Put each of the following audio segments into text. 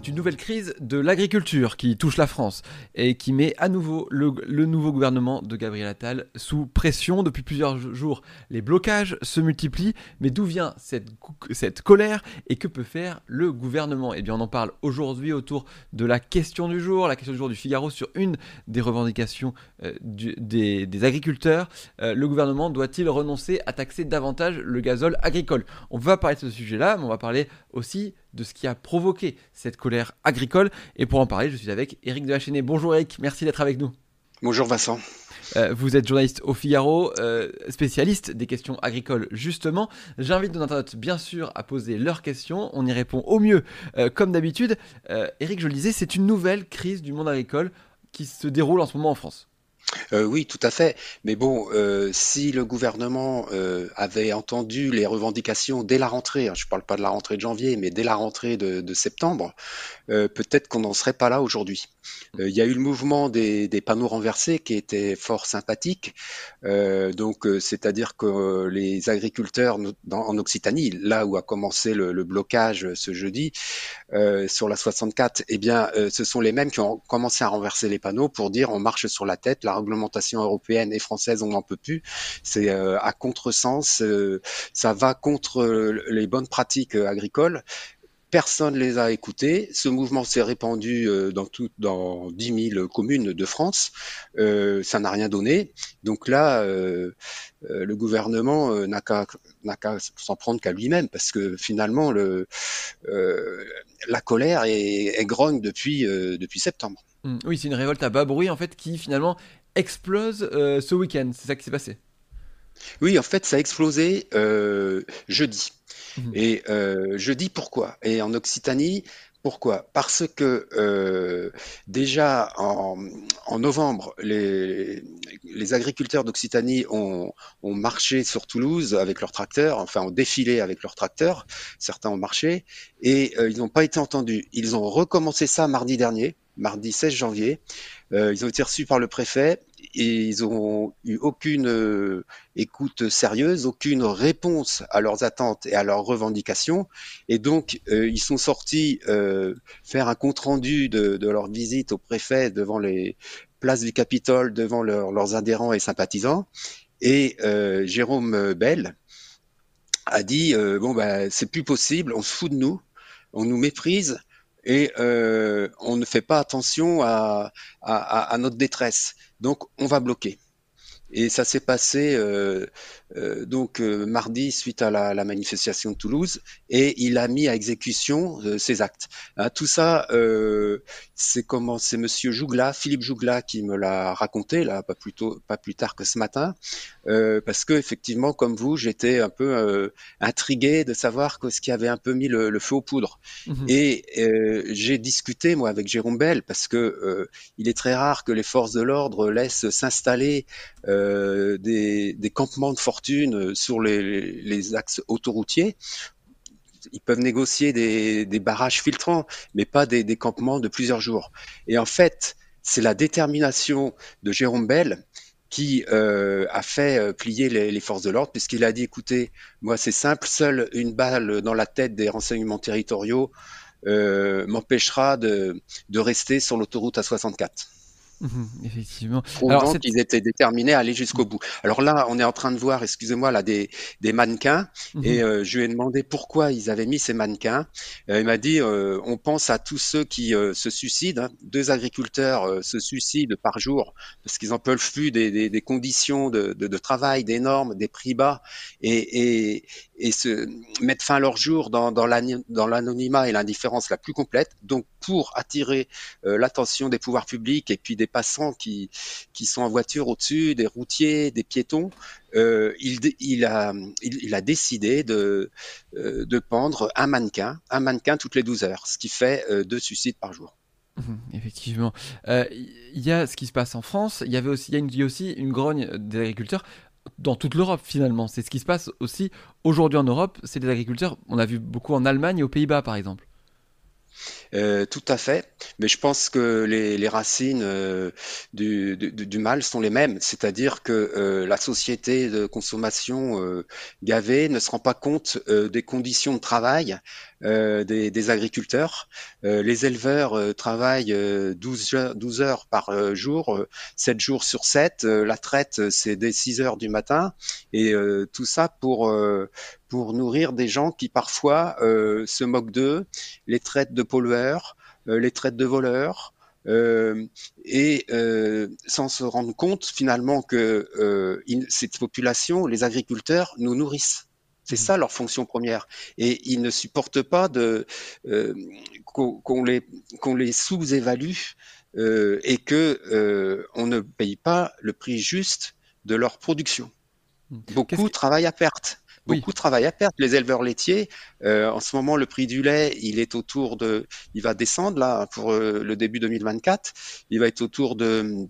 C'est une nouvelle crise de l'agriculture qui touche la France et qui met à nouveau le, nouveau gouvernement de Gabriel Attal sous pression depuis plusieurs jours. Les blocages se multiplient, mais d'où vient cette, colère et que peut faire le gouvernement? Eh bien, on en parle aujourd'hui autour de la question du jour, la question du jour du Figaro sur une des revendications euh, des agriculteurs. Euh, le gouvernement doit-il renoncer à taxer davantage le gazole agricole? On va parler de ce sujet-là, mais on va parler aussi de ce qui a provoqué cette colère agricole. Et pour en parler, je suis avec Eric de la Chaînée. Bonjour Eric, merci d'être avec nous. Bonjour Vincent. Euh, vous êtes journaliste au Figaro, euh, spécialiste des questions agricoles justement. J'invite nos internautes bien sûr à poser leurs questions. On y répond au mieux euh, comme d'habitude. Eric, je le disais, c'est une nouvelle crise du monde agricole qui se déroule en ce moment en France. Euh, oui, tout à fait. Mais bon, euh, si le gouvernement euh, avait entendu les revendications dès la rentrée, hein, je ne parle pas de la rentrée de janvier, mais dès la rentrée de, septembre, peut-être qu'on n'en serait pas là aujourd'hui. Euh, Il y a eu le mouvement des, panneaux renversés qui était fort sympathique. Euh, donc, euh, c'est-à-dire que les agriculteurs en Occitanie, là où a commencé le, blocage ce jeudi sur la 64, eh bien, ce sont les mêmes qui ont commencé à renverser les panneaux pour dire on marche sur la tête, la réglementation européenne et française, on n'en peut plus. C'est à contresens, ça va contre les bonnes pratiques agricoles. Personne les a écoutés. Ce mouvement s'est répandu euh, dans, tout, dans 10 000 communes de France. Euh, ça n'a rien donné. Donc là, euh, le gouvernement n'a qu'à s'en prendre qu'à lui-même parce que finalement, le, euh, la colère est, est grogne depuis, depuis septembre. Hmm, Oui, c'est une révolte à bas bruit en fait qui finalement explose ce week-end. C'est ça qui s'est passé? Oui, en fait, ça a explosé jeudi. Mhm. Et euh, jeudi, pourquoi? Et en Occitanie, pourquoi? Parce que euh, déjà en, novembre, les, agriculteurs d'Occitanie ont, marché sur Toulouse avec leurs tracteurs, enfin ont défilé avec leurs tracteurs, certains ont marché, et euh, ils n'ont pas été entendus. Ils ont recommencé ça mardi dernier, mardi 16 janvier. Ils ont été reçus par le préfet et ils ont eu aucune euh, écoute sérieuse, aucune réponse à leurs attentes et à leurs revendications. Et donc, euh, ils sont sortis euh, faire un compte-rendu de, leur visite au préfet devant les places du Capitole, devant leurs- adhérents et sympathisants. Et Jérôme Bell a dit, bon, bah, c'est plus possible, on se fout de nous, on nous méprise. Et euh, on ne fait pas attention à, notre détresse. Donc, on va bloquer. Et ça s'est passé euh, euh, donc euh, mardi suite à la, la manifestation de Toulouse, et il a mis à exécution ses actes. Hein, tout ça, c'est comment c'est Monsieur Jougla, Philippe Jougla, qui me l'a raconté là, pas plus tôt, pas plus tard que ce matin, parce que effectivement, comme vous, j'étais un peu intrigué de savoir que ce qui avait un peu mis le, le feu aux poudres. Mhm. Et j'ai discuté moi avec Jérôme Bell parce que il est très rare que les forces de l'ordre laissent s'installer euh, des, des campements de fortune sur les, axes autoroutiers. Ils peuvent négocier des, barrages filtrants, mais pas des, campements de plusieurs jours. Et en fait, c'est la détermination de Jérôme Bell qui euh, a fait euh, plier les, forces de l'ordre, puisqu'il a dit, écoutez, moi c'est simple, seule une balle dans la tête des renseignements territoriaux euh, m'empêchera de, rester sur l'autoroute A64. Mhm, Effectivement. Alors, qu'ils étaient déterminés à aller jusqu'au bout. Alors là, on est en train de voir, excusez-moi, là des, des mannequins, Mhm. et euh, je lui ai demandé pourquoi ils avaient mis ces mannequins. Euh, il m'a dit, euh, on pense à tous ceux qui euh, se suicident. hein. Deux agriculteurs euh, se suicident par jour parce qu'ils en peuvent plus des, des, des conditions de, de, de travail, des normes, des prix bas, et, et, et se mettre fin à leur jour dans, l'anonymat et l'indifférence la plus complète. Donc, pour attirer euh, l'attention des pouvoirs publics et puis des passants qui, sont en voiture au-dessus, des routiers, des piétons, euh, il, a, décidé de, euh, de pendre un mannequin, un mannequin toutes les 12 heures, ce qui fait deux suicides par jour. Mhm, Effectivement. Il y a ce qui se passe en France, il y, y a aussi une grogne des agriculteurs dans toute l'Europe finalement. C'est ce qui se passe aussi aujourd'hui en Europe. C'est des agriculteurs, on a vu beaucoup en Allemagne et aux Pays-Bas par exemple. Euh, tout à fait, mais je pense que les, racines euh, du, du, mal sont les mêmes, c'est-à-dire que euh, la société de consommation gavée ne se rend pas compte des conditions de travail euh, des, agriculteurs. les éleveurs travaillent 12 heures, 12 heures par jour, 7 jours sur 7. la traite, c'est dès 6 heures du matin, et tout ça pour pour nourrir des gens qui parfois se moquent d'eux, les traitent de pollueurs, les traitent de voleurs. Euh, et euh, sans se rendre compte finalement que euh, cette population, les agriculteurs, nous nourrissent. C'est mmh. ça leur fonction première. Et ils ne supportent pas de euh, qu'on les, qu'on les sous-évalue euh, et que euh, on ne paye pas le prix juste de leur production. Mmh. Beaucoup travaillent à perte beaucoup de travail à perdre. Les éleveurs laitiers, en ce moment, le prix du lait, il est autour de, il va descendre là pour le début 2024. Il va être autour de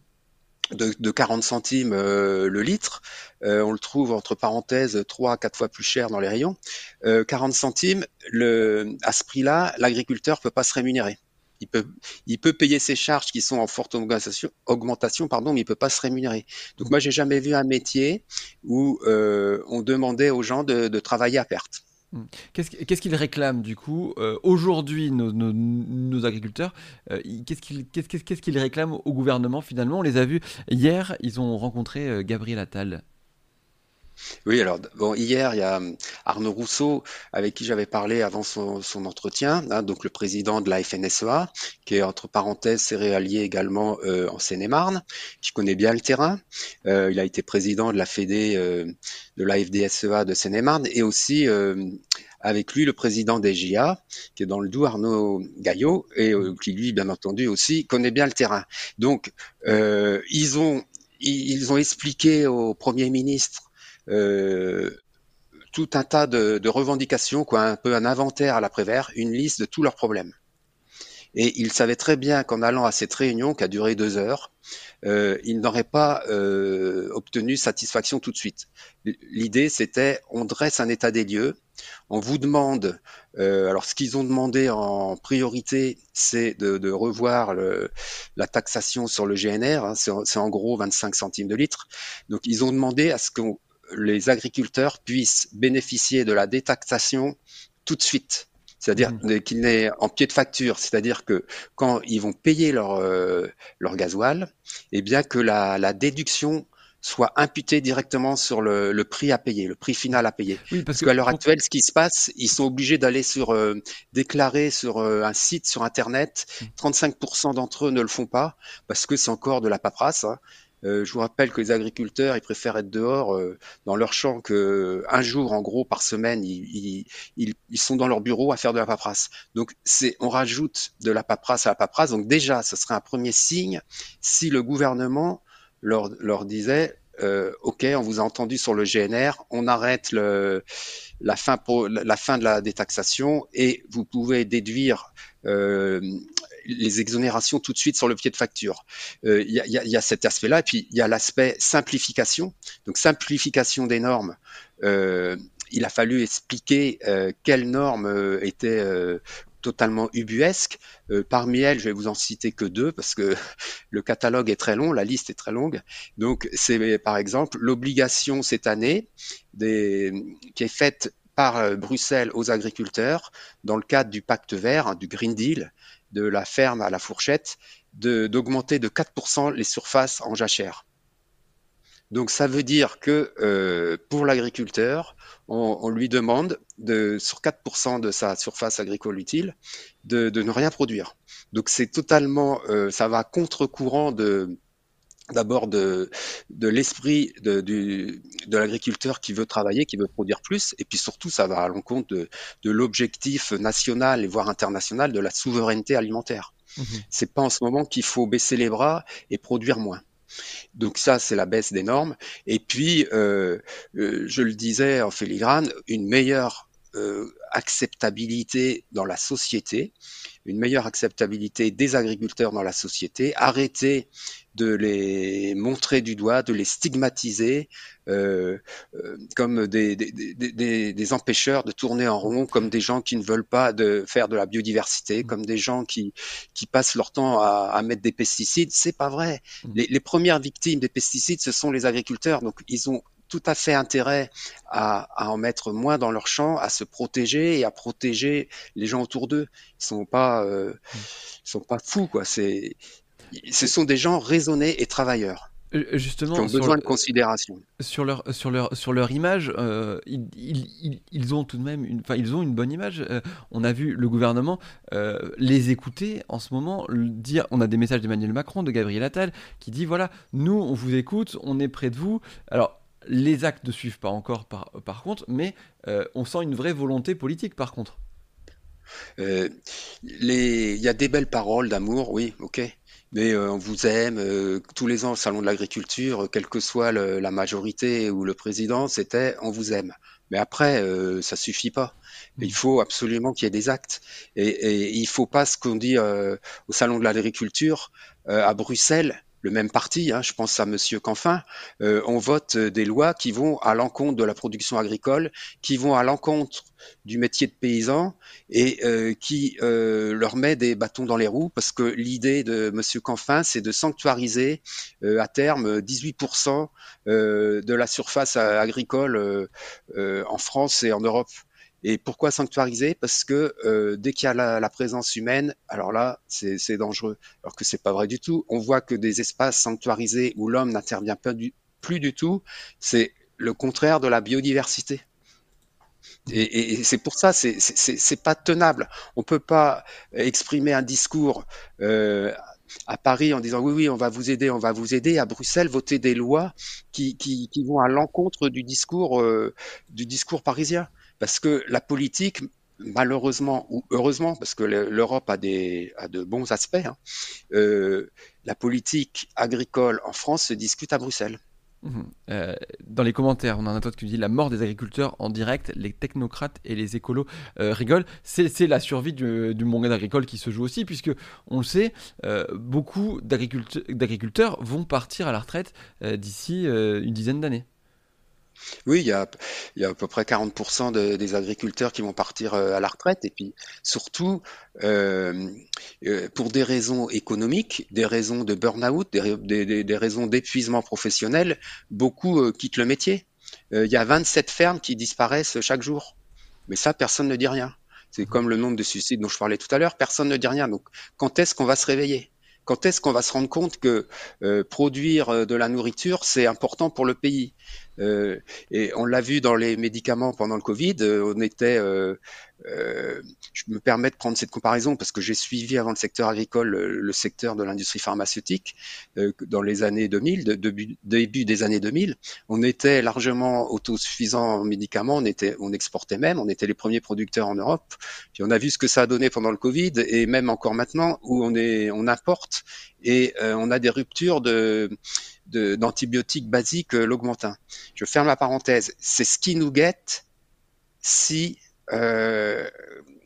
de, de 40 centimes euh, le litre. Euh, on le trouve entre parenthèses 3 à 4 fois plus cher dans les rayons. 40 centimes, le, à ce prix-là, l'agriculteur peut pas se rémunérer il peut, il peut payer ses charges qui sont en forte augmentation, pardon, mais il peut pas se rémunérer. Donc moi, j'ai jamais vu un métier où euh, on demandait aux gens de travailler à perte. Hmm. Qu'est-ce qu'ils réclament du coup euh, aujourd'hui nos, agriculteurs euh, Qu'est-ce qu'ils qu qu réclament au gouvernement finalement? On les a vus hier, ils ont rencontré euh, Gabriel Attal. Oui, alors bon, hier, il y a hum, Arnaud Rousseau, avec qui j'avais parlé avant son, son entretien, hein, donc le président de la FNSEA, qui est entre parenthèses céréalier également euh, en Seine-et-Marne, qui connaît bien le terrain. Euh, il a été président de la Fédé euh, de la FDSEA de Seine-et-Marne et aussi euh, avec lui le président des GIA, qui est dans le Doubs, Arnaud Gaillot, et euh, qui lui, bien entendu, aussi connaît bien le terrain. Donc, euh, ils ont ils ont expliqué au Premier ministre tout un tas de, revendications, quoi, un peu un inventaire à l'après-vert, une liste de tous leurs problèmes. Et il savait très bien qu'en allant à cette réunion, qui a duré deux heures, euh, il n'aurait pas euh, obtenu satisfaction tout de suite. L'idée, c'était, on dresse un état des lieux, on vous demande, euh, alors ce qu'ils ont demandé en priorité, c'est de, de, revoir le, la taxation sur le GNR, hein, c'est en gros 25 centimes de litre. Donc ils ont demandé à ce qu'on les agriculteurs puissent bénéficier de la détaxation tout de suite. C'est-à-dire mmh. qu'il n'est en pied de facture, c'est-à-dire que quand ils vont payer leur, euh, leur gasoil, eh bien que la, la déduction soit imputée directement sur le, le, prix à payer, le prix final à payer. Oui, parce, parce qu'à l'heure actuelle, ce qui se passe, ils sont obligés d'aller sur euh, déclarer sur euh, un site sur Internet. 35% mmh. d'entre eux ne le font pas parce que c'est encore de la paperasse. Hein. Euh, je vous rappelle que les agriculteurs, ils préfèrent être dehors euh, dans leur champ que un jour, en gros, par semaine, ils, ils, ils, sont dans leur bureau à faire de la paperasse. Donc, c'est, on rajoute de la paperasse à la paperasse. Donc, déjà, ce serait un premier signe si le gouvernement leur, leur disait, euh, OK, on vous a entendu sur le GNR, on arrête le, la, fin pour, la fin de la détaxation et vous pouvez déduire euh, les exonérations tout de suite sur le pied de facture. Il euh, y, a, y, a, cet aspect-là, et puis il y a l'aspect simplification. Donc simplification des normes. Euh, il a fallu expliquer euh, quelles normes étaient totalement ubuesques. parmi elles, je vais vous en citer que deux parce que le catalogue est très long, la liste est très longue. Donc c'est par exemple l'obligation cette année qui est faite par Bruxelles aux agriculteurs dans le cadre du pacte vert, hein, du Green Deal, de la ferme à la fourchette, d'augmenter de, de 4% les surfaces en jachère. Donc ça veut dire que euh, pour l'agriculteur, on, lui demande de, sur 4% de sa surface agricole utile de, de ne rien produire. Donc c'est totalement, euh, ça va contre-courant de, d'abord de, de l'esprit de, de, de l'agriculteur qui veut travailler, qui veut produire plus, et puis surtout ça va à l'encontre de, de l'objectif national et voire international de la souveraineté alimentaire. Mmh. C'est pas en ce moment qu'il faut baisser les bras et produire moins. Donc ça, c'est la baisse des normes. Et puis, euh, euh, je le disais en filigrane, une meilleure euh, acceptabilité dans la société, une meilleure acceptabilité des agriculteurs dans la société, arrêter de les montrer du doigt, de les stigmatiser euh, euh, comme des, des, des, des, empêcheurs de tourner en rond, comme des gens qui ne veulent pas de faire de la biodiversité, mmh. comme des gens qui, qui passent leur temps à, à mettre des pesticides. C'est pas vrai. Mmh. Les, les premières victimes des pesticides, ce sont les agriculteurs. Donc ils ont tout à fait intérêt à, à, en mettre moins dans leur champ, à se protéger et à protéger les gens autour d'eux. Ils sont pas, euh, mmh. ils sont pas fous quoi. C'est ce sont des gens raisonnés et travailleurs. Euh, justement, qui ont besoin de considération. Sur leur, sur leur, sur leur image, euh, ils, ils, ils, ont tout de même une, ils ont une bonne image. Euh, on a vu le gouvernement euh, les écouter en ce moment, dire, on a des messages d'Emmanuel Macron, de Gabriel Attal, qui dit voilà, nous, on vous écoute, on est près de vous. Alors, les actes ne suivent pas encore par, par contre, mais on sent une vraie volonté politique par contre. Euh, il y a des belles paroles d'amour, oui, ok mais euh, on vous aime. Euh, tous les ans au salon de l'agriculture, quelle que soit le, la majorité ou le président, c'était on vous aime. Mais après, euh, ça suffit pas. Mmh. Il faut absolument qu'il y ait des actes. Et, et il faut pas ce qu'on dit euh, au salon de l'agriculture euh, à Bruxelles le même parti, hein, je pense à Monsieur Canfin, euh, on vote des lois qui vont à l'encontre de la production agricole, qui vont à l'encontre du métier de paysan et euh, qui euh, leur met des bâtons dans les roues parce que l'idée de Monsieur Canfin, c'est de sanctuariser euh, à terme 18% euh, de la surface agricole euh, en France et en Europe. Et pourquoi sanctuariser? Parce que euh, dès qu'il y a la, présence humaine, alors là, c'est dangereux. Alors que c'est pas vrai du tout. On voit que des espaces sanctuarisés où l'homme n'intervient plus du tout, c'est le contraire de la biodiversité. Et, c'est pour ça, c'est pas tenable. On peut pas exprimer un discours euh, à Paris en disant oui, oui, on va vous aider, on va vous aider. À Bruxelles, voter des lois qui vont à l'encontre du discours euh, du discours parisien parce que la politique, malheureusement ou heureusement, parce que l'Europe a, des, a de bons aspects, hein, euh, la politique agricole en France se discute à Bruxelles. Mmh. Euh, dans les commentaires, on a un autre qui dit la mort des agriculteurs en direct, les technocrates et les écolos euh, rigolent. C'est la survie du, monde agricole qui se joue aussi, puisque on le sait, beaucoup d'agriculteurs vont partir à la retraite d'ici une dizaine d'années. Oui, il y a, il y a à peu près 40% de, des agriculteurs qui vont partir euh, à la retraite. Et puis surtout, euh, euh, pour des raisons économiques, des raisons de burn-out, des, des, des, raisons d'épuisement professionnel, beaucoup euh, quittent le métier. Euh, il y a 27 fermes qui disparaissent chaque jour. Mais ça, personne ne dit rien. C'est comme le nombre de suicides dont je parlais tout à l'heure, personne ne dit rien. Donc quand est-ce qu'on va se réveiller? Quand est-ce qu'on va se rendre compte que euh, produire de la nourriture, c'est important pour le pays? Et on l'a vu dans les médicaments pendant le Covid. Euh, on était, euh, euh, je me permets de prendre cette comparaison parce que j'ai suivi avant le secteur agricole le, secteur de l'industrie pharmaceutique euh, dans les années 2000, de, de, début des années 2000. On était largement autosuffisant en médicaments. On était, on exportait même. On était les premiers producteurs en Europe. Puis on a vu ce que ça a donné pendant le Covid et même encore maintenant où on est, on importe et euh, on a des ruptures de d'antibiotiques basiques euh, l'augmentin. Je ferme la parenthèse. C'est ce qui nous guette si euh,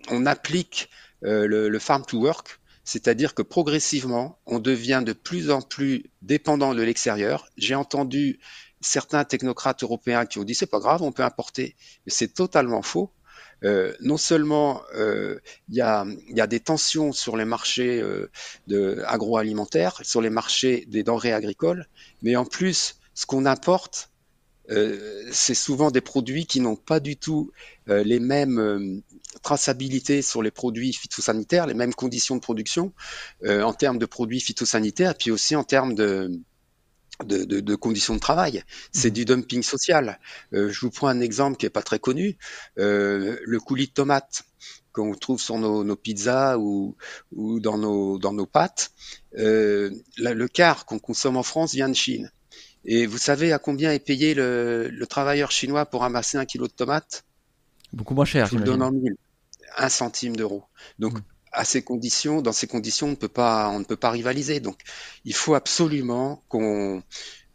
on applique euh, le, le, farm to work, c'est-à-dire que progressivement, on devient de plus en plus dépendant de l'extérieur. J'ai entendu certains technocrates européens qui ont dit c'est pas grave, on peut importer, mais c'est totalement faux. Euh, non seulement euh, il y, a, des tensions sur les marchés euh, agroalimentaires, sur les marchés des denrées agricoles, mais en plus, ce qu'on importe, c'est souvent des produits qui n'ont pas du tout les mêmes traçabilités sur les produits phytosanitaires, les mêmes conditions de production en termes de produits phytosanitaires, puis aussi en termes de de, de, de, conditions de travail. C'est mmh. du dumping social. Euh, je vous prends un exemple qui est pas très connu. Euh, le coulis de tomate qu'on trouve sur nos, nos pizzas ou, ou, dans, nos, dans nos pâtes, euh, la, le quart qu'on consomme en France vient de Chine. Et vous savez à combien est payé le, le travailleur chinois pour ramasser un kilo de tomates Beaucoup moins cher. Je vous le donne en mille. Un centime d'euro. Donc, mmh à ces conditions, dans ces conditions, on ne peut pas, on ne peut pas rivaliser. Donc, il faut absolument qu'on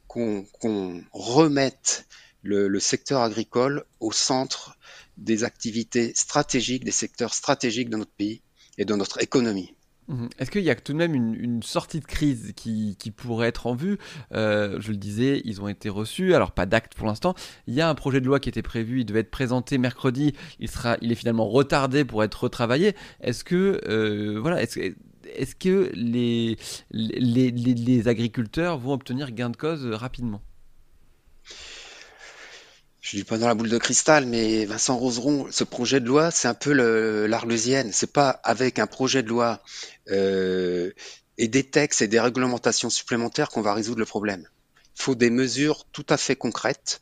qu'on qu remette le, le, secteur agricole au centre des activités stratégiques, des secteurs stratégiques de notre pays. et de notre économie. Mhm. Est-ce qu'il y a tout de même une, sortie de crise qui, pourrait être en vue? Euh, Je le disais, ils ont été reçus, alors pas d'acte pour l'instant. Il y a un projet de loi qui était prévu, il devait être présenté mercredi, il, est finalement retardé pour être retravaillé. Est-ce que, euh, les agriculteurs vont obtenir gain de cause rapidement? Je dis pas dans la boule de cristal, mais Vincent Roseron, ce projet de loi, c'est un peu l'arlésienne. C'est pas avec un projet de loi euh, et des textes et des réglementations supplémentaires qu'on va résoudre le problème. Il faut des mesures tout à fait concrètes.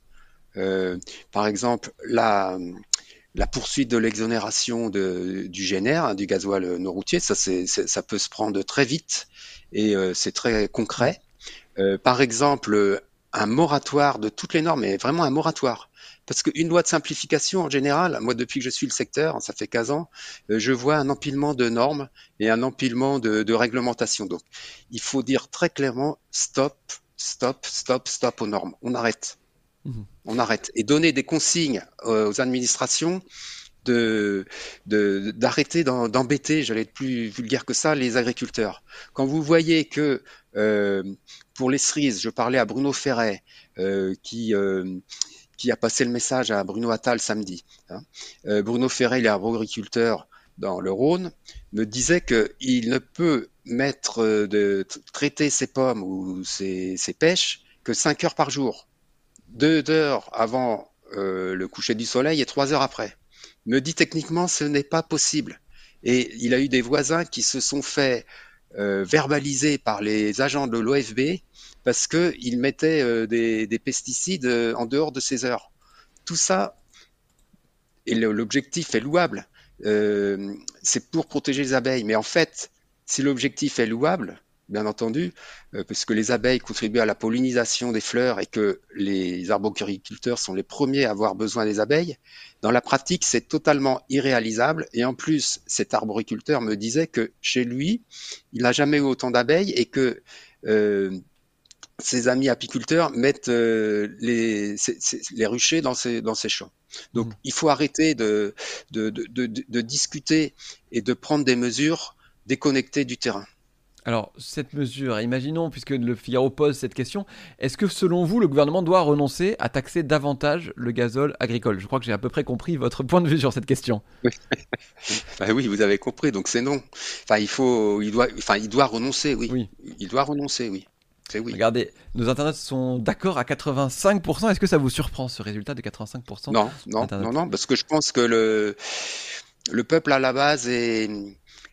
Euh, par exemple, la, poursuite de l'exonération du GNR, hein, du gasoil non routier, ça, peut se prendre très vite et euh, c'est très concret. Par exemple, un moratoire de toutes les normes, mais vraiment un moratoire. Parce qu'une loi de simplification, en général, moi depuis que je suis le secteur, ça fait 15 ans, euh, je vois un empilement de normes et un empilement de, de réglementations. Donc il faut dire très clairement stop, stop, stop, stop aux normes. On arrête. Mmh. On arrête. Et donner des consignes euh, aux administrations de d'arrêter d'embêter, j'allais être plus vulgaire que ça, les agriculteurs. Quand vous voyez que euh, pour les cerises, je parlais à Bruno Ferret, euh, qui euh, qui a passé le message à Bruno Attal samedi. Hein. Bruno Ferret, il est agriculteur dans le Rhône, me disait qu'il ne peut mettre de traiter ses pommes ou ses, ses pêches que 5 heures par jour, 2 heures avant le coucher du soleil et 3 heures après me dit techniquement ce n'est pas possible. Et il a eu des voisins qui se sont fait euh, verbaliser par les agents de l'OFB parce qu'ils mettaient euh, des, pesticides euh, en dehors de ces heures. Tout ça, et l'objectif est louable, c'est pour protéger les abeilles. Mais en fait, si l'objectif est louable, bien entendu, euh, puisque les abeilles contribuent à la pollinisation des fleurs et que les arboriculteurs sont les premiers à avoir besoin des abeilles. Dans la pratique, c'est totalement irréalisable. Et en plus, cet arboriculteur me disait que chez lui, il n'a jamais eu autant d'abeilles et que euh, ses amis apiculteurs mettent euh, les, les, ruchers dans ses, dans ses champs. Donc, mmh. il faut arrêter de, de, de, de discuter et de prendre des mesures déconnectées du terrain. Alors, cette mesure, imaginons, puisque le Figaro pose cette question, est-ce que selon vous, le gouvernement doit renoncer à taxer davantage le gazole agricole? Je crois que j'ai à peu près compris votre point de vue sur cette question. bah oui, vous avez compris, donc c'est non. Enfin, il faut, il doit, enfin, il doit renoncer, oui. oui. Il doit renoncer, oui. Oui. Regardez, nos internautes sont d'accord à 85%. Est-ce que ça vous surprend ce résultat de 85% Non, non, non, non, parce que je pense que le, le peuple à la base est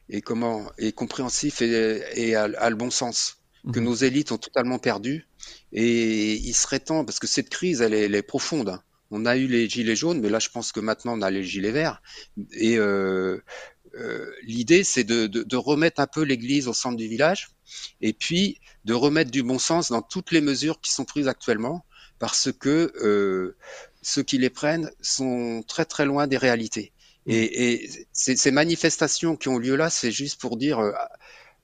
et comment est compréhensif et, a, le bon sens que mhm. nos élites ont totalement perdu et il serait temps parce que cette crise elle est, profonde hein. on a eu les gilets jaunes mais là je pense que maintenant on a les gilets verts et euh, euh, l'idée c'est de, remettre un peu l'église au centre du village et puis de remettre du bon sens dans toutes les mesures qui sont prises actuellement parce que euh, ceux qui les prennent sont très très loin des réalités et, ces, manifestations qui ont lieu là, c'est juste pour dire euh,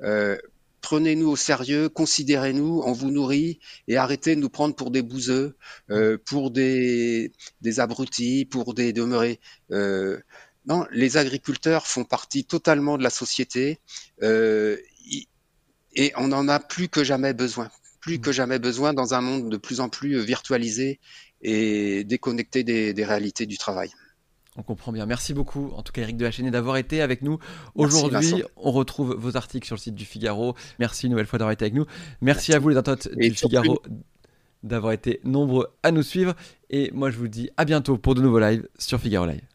euh, prenez-nous au sérieux, considérez-nous, on vous nourrit et arrêtez de nous prendre pour des bouseux, euh, pour des, des abrutis, pour des demeurés. Non, les agriculteurs font partie totalement de la société et on en a plus que jamais besoin, plus que jamais besoin dans un monde de plus en plus virtualisé et déconnecté des réalités du travail. On comprend bien. Merci beaucoup, en tout cas Eric de la Chaîne, d'avoir été avec nous. Aujourd'hui, on retrouve vos articles sur le site du Figaro. Merci une nouvelle fois d'avoir été avec nous. Merci, à vous les internautes du Figaro d'avoir été nombreux à nous suivre. Et moi, je vous dis à bientôt pour de nouveaux lives sur Figaro Live.